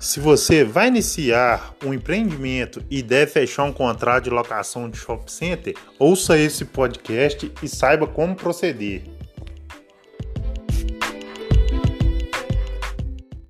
Se você vai iniciar um empreendimento e deve fechar um contrato de locação de shopping center, ouça esse podcast e saiba como proceder.